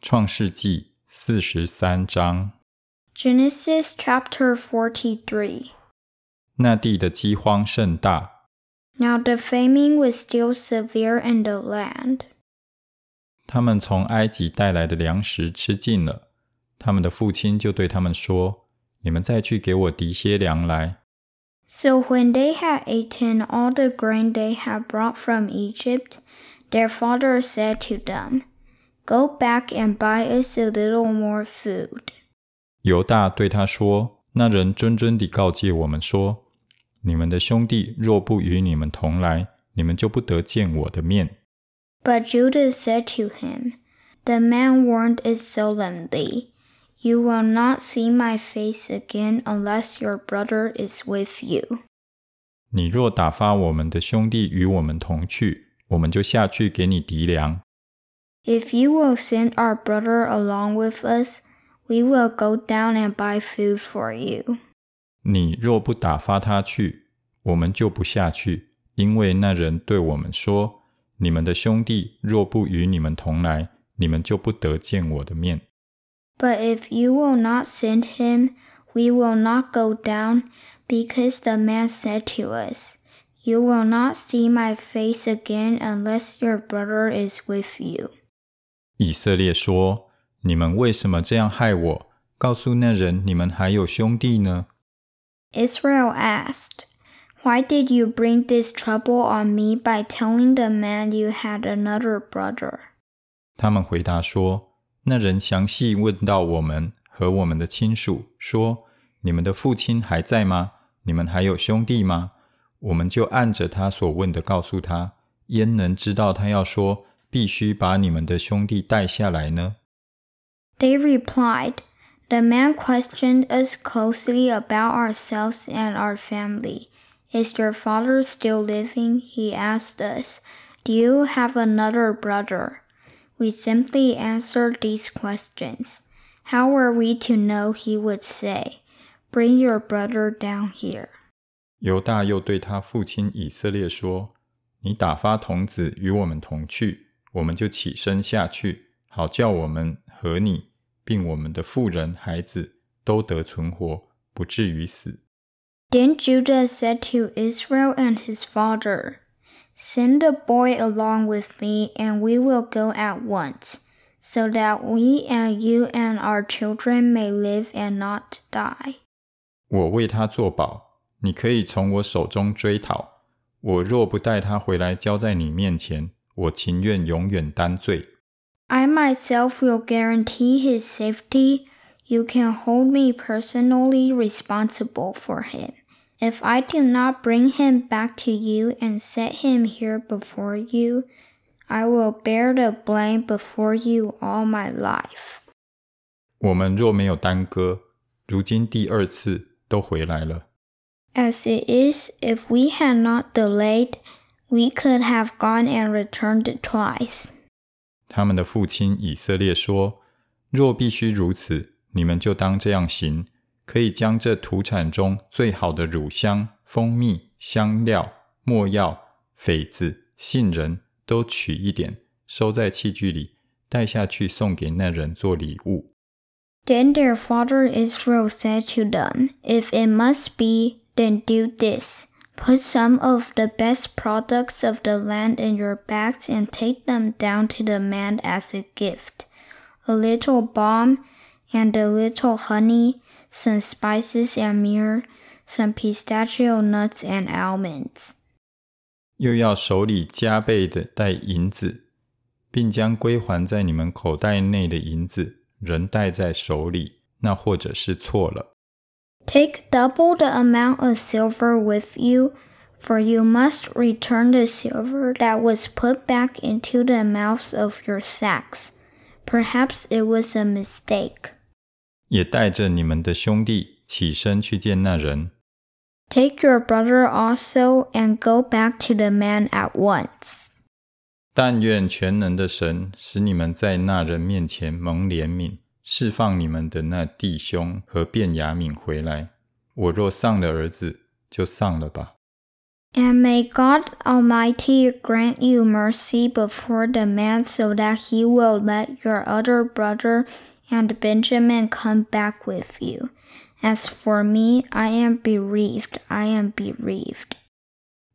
创世纪四十三章， Genesis chapter 43. 那地的饥荒甚大， Now the famine was still severe in the land. 他们从埃及带来的粮食吃尽了。他们的父亲就对他们说：“你们再去给我提些粮来。 So when they had eaten all the grain they had brought from Egypt, their father said to them, Go back and buy us a little more food。”犹大对他说：“那人谆谆地告诫我们说：你们的兄弟若不与你们同来，你们就不得见我的面。” But Judah said to him, "The man warned it solemnly." You will not see my face again unless your brother is with you. 你若打发我们的兄弟与我们同去，我们就下去给你籴粮，If you will send our brother along with us, we will go down and buy food for you. 你若不打发他去，我们就不下去，因为那人对我们说：你们的兄弟若不与你们同来，你们就不得见我的面。 But if you will not send him, we will not go down, because the man said to us, You will not see my face again unless your brother is with you. 以色列说：你们为什么这样害我？告诉那人，你们还有兄弟呢？Israel asked, Why did you bring this trouble on me by telling the man you had another brother? 他们回答说：那人详细问到我们和我们的亲属，说：你们的父亲还在吗？你们还有兄弟吗？我们就按着他所问的告诉他。焉能知道他要说必须把你们的兄弟带下来呢？ They replied, The man questioned us closely about ourselves and our family. Is your father still living? He asked us. Do you have another brother? We simply answered these questions. How were we to know he would say, Bring your brother down here? 犹大又对他父亲以色列说：“你打发童子与我们同去， 我们就起身下去，好叫我们和你，并我们的妇人、孩子都得存活，不至于死。” Then Judah said to Israel and his father, Send the boy along with me, and we will go at once, so that we and you and our children may live and not die. 我为他作保，你可以从我手中追讨。我若不带他回来交在你面前， 我情愿永远担罪。 I myself will guarantee his safety. You can hold me personally responsible for him. If I do not bring him back to you and set him here before you, I will bear the blame before you all my life. 我们若没有耽搁，如今第二次都回来了。 As it is, if we had not delayed, we could have gone and returned twice. 他们的父亲以色列说：“若必须如此，你们就当这样行。可以将这土产中最好的乳香、蜂蜜、香料、没药、榧子、杏仁都取一点，收在器具里，带下去送给那人做礼物。 Then their father Israel said to them, If it must be, then do this. Put some of the best products of the land in your bags and take them down to the man as a gift a little balm and a little honey, some spices and myrrh, some pistachio nuts and almonds. 又要手里加倍的带银子，并将归还在你们口袋内的银子仍带在手里，那或者是错了。 Take double the amount of silver with you, for you must return the silver that was put back into the mouths of your sacks. Perhaps it was a mistake. 也带着你们的兄弟起身去见那人。 Take your brother also and go back to the man at once. 但愿全能的神使你们在那人面前蒙怜悯， 释放你们的那弟兄和便雅悯回来。我若丧了儿子，就丧了吧。And may God Almighty grant you mercy before the man so that he will let your other brother and Benjamin come back with you. As for me, I am bereaved, I am bereaved.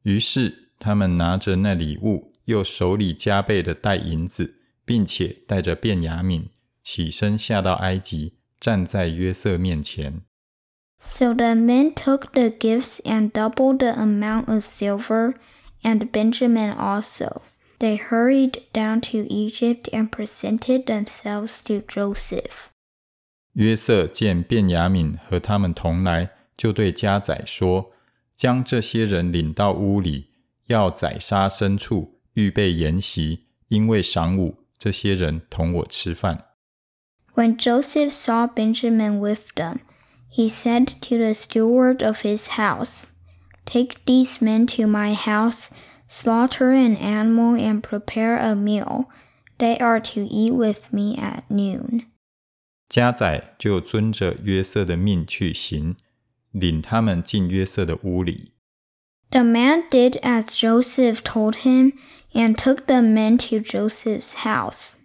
于是他们拿着那礼物，又手里加倍的带银子，并且带着便雅悯，起身下到埃及，站在约瑟面前。So the men took the gifts and doubled the amount of silver, and Benjamin also. They hurried down to Egypt and presented themselves to Joseph. 约瑟见便雅敏和他们同来，就对家宰说：“将这些人领到屋里，要宰杀牲畜，预备筵席，因为晌午这些人同我吃饭。” When Joseph saw Benjamin with them, he said to the steward of his house, Take these men to my house, slaughter an animal, and prepare a meal. They are to eat with me at noon. 家宰就遵着约瑟的命去行，领他们进约瑟的屋里。The man did as Joseph told him and took the men to Joseph's house.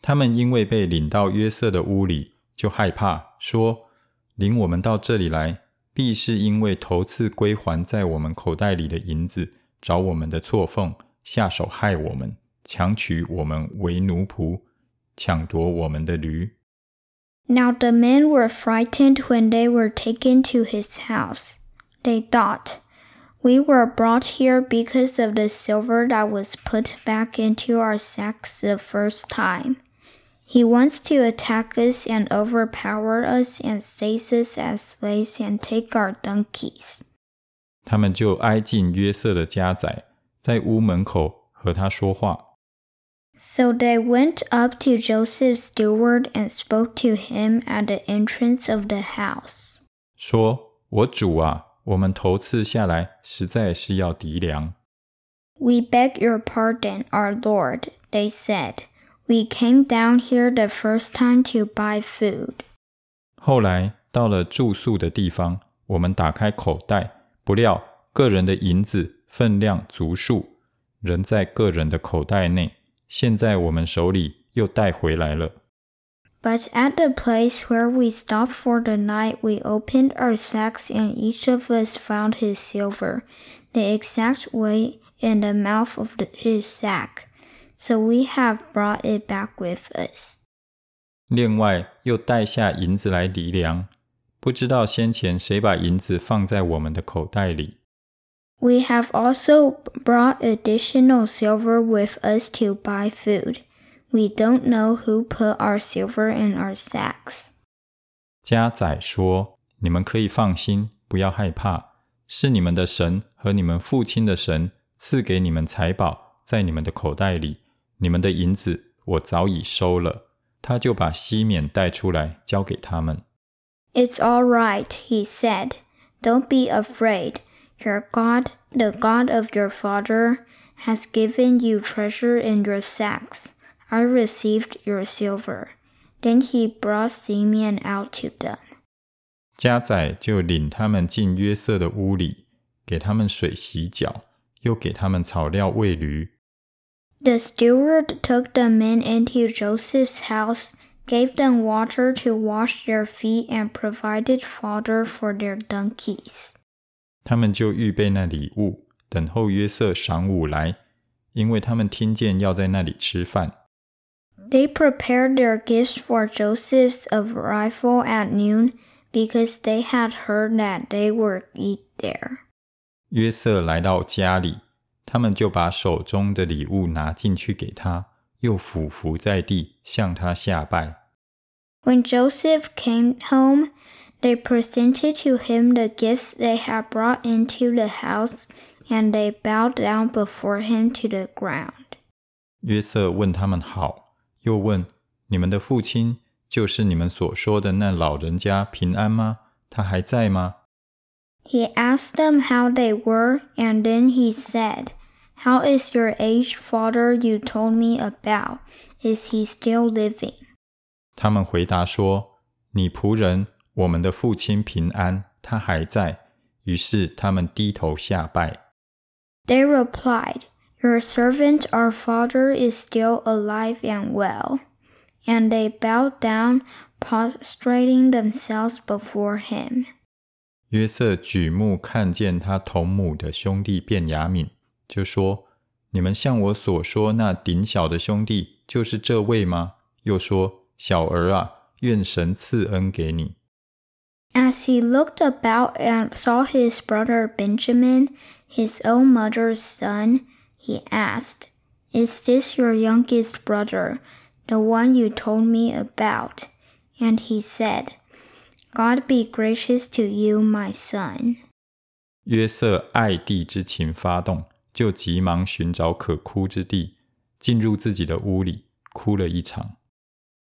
他们因为被领到约瑟的屋里，就害怕，说。领我们到这里来，必是因为头次归还在我们口袋里的银子，找我们的错缝，下手害我们，强取我们为奴仆，抢夺我们的驴。Now the men were frightened when they were taken to his house. They thought, We were brought here because of the silver that was put back into our sacks the first time. He wants to attack us and overpower us and seize us as slaves and take our donkeys. 他们就挨近约瑟的家宰，在屋门口和他说话。So they went up to Joseph's steward and spoke to him at the entrance of the house. 说：“我主啊，我们头次下来实在是要籴粮。” We beg your pardon, our lord, they said. We came down here the first time to buy food. 后来到了住宿的地方，我们打开口袋，不料个人的银子分量足数，仍在个人的口袋内。现在我们手里又带回来了。But at the place where we stopped for the night, we opened our sacks, and each of us found his silver, the exact weight in the mouth of the, his sack so we have brought it back with us. 另外又带下银子来抵粮，不知道先前谁把银子放在我们的口袋里。We have also brought additional silver with us to buy food. We don't know who put our silver in our sacks. 家宰说：“你们可以放心，不要害怕，是你们的神和你们父亲的神赐给你们财宝在你们的口袋里。” 你们的银子我早已收了。他就把西缅带出来交给他们。It's all right, he said. Don't be afraid. Your God, the God of your father, has given you treasure in your sacks. I received your silver. Then he brought Simeon out to them. 家宰就领他们进约瑟的屋里，给他们水洗脚，又给他们草料喂驴。the steward took the men into Joseph's house, gave them water to wash their feet, and provided fodder for their donkeys. 他们就预备那礼物，等候约瑟晌午来，因为他们听见要在那里吃饭。They prepared their gifts for Joseph's arrival at noon because they had heard that they were eat there. 约瑟来到家里。 他们就把手中的礼物拿进去给他，又俯伏在地向他下拜。When Joseph came home, they presented to him the gifts they had brought into the house, and they bowed down before him to the ground. 约瑟问他们好，又问你们的父亲，就是你们所说的那老人家平安吗？他还在吗？He asked them how they were, and then he said. How is your aged father you told me about? Is he still living? 他们回答说：“你仆人，我们的父亲平安，他还在。”于是他们低头下拜。 They replied, Your servant, our father, is still alive and well. And they bowed down, prostrating themselves before him. 约瑟举目看见他同母的兄弟便雅悯， 就说：“你们向我所说那顶小的兄弟，就是这位吗？”又说：“小儿啊，愿神赐恩给你。” As he looked about and saw his brother Benjamin, his own mother's son, he asked, Is this your youngest brother, the one you told me about? And he said, God be gracious to you, my son. 约瑟爱弟之情发动， 就急忙寻找可哭之地，进入自己的屋里，哭了一场。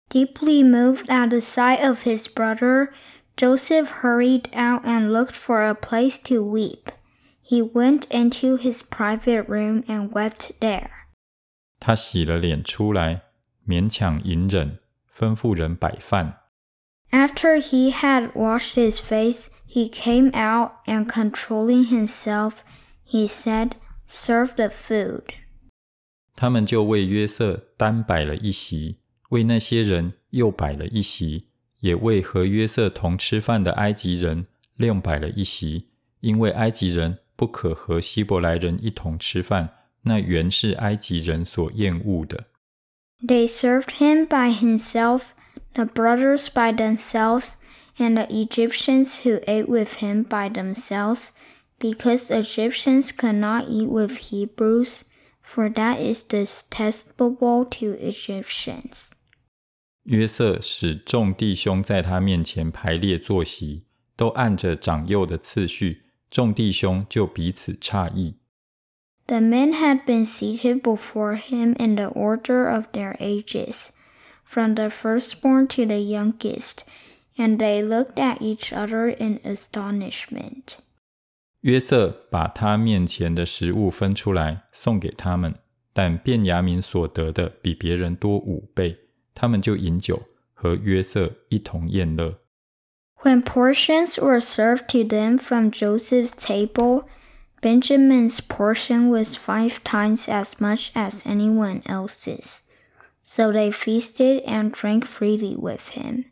Deeply moved at the sight of his brother, Joseph hurried out and looked for a place to weep. He went into his private room and wept there. 他洗了脸出来，勉强隐忍，吩咐人摆饭。After he had washed his face, he came out and controlling himself, he said, Serve the food. 他们就为约瑟单摆了一席，为那些人又摆了一席。也为和约瑟同吃饭的埃及人另摆了一席，因为埃及人不可和希伯来人一同吃饭，那原是埃及人所厌恶的。They served him by himself, the brothers by themselves, and the Egyptians who ate with him by themselves, because Egyptians could not eat with Hebrews, for that is detestable to Egyptians. 约瑟使众弟兄在他面前排列坐席，都按着长幼的次序，众弟兄就彼此诧异。The men had been seated before him in the order of their ages, from the firstborn to the youngest, and they looked at each other in astonishment. 约瑟把他面前的食物分出来送给他们，但便雅悯所得的比别人多五倍。他们就饮酒，和约瑟一同宴乐。When portions were served to them from Joseph's table, Benjamin's portion was five times as much as anyone else's. So they feasted and drank freely with him.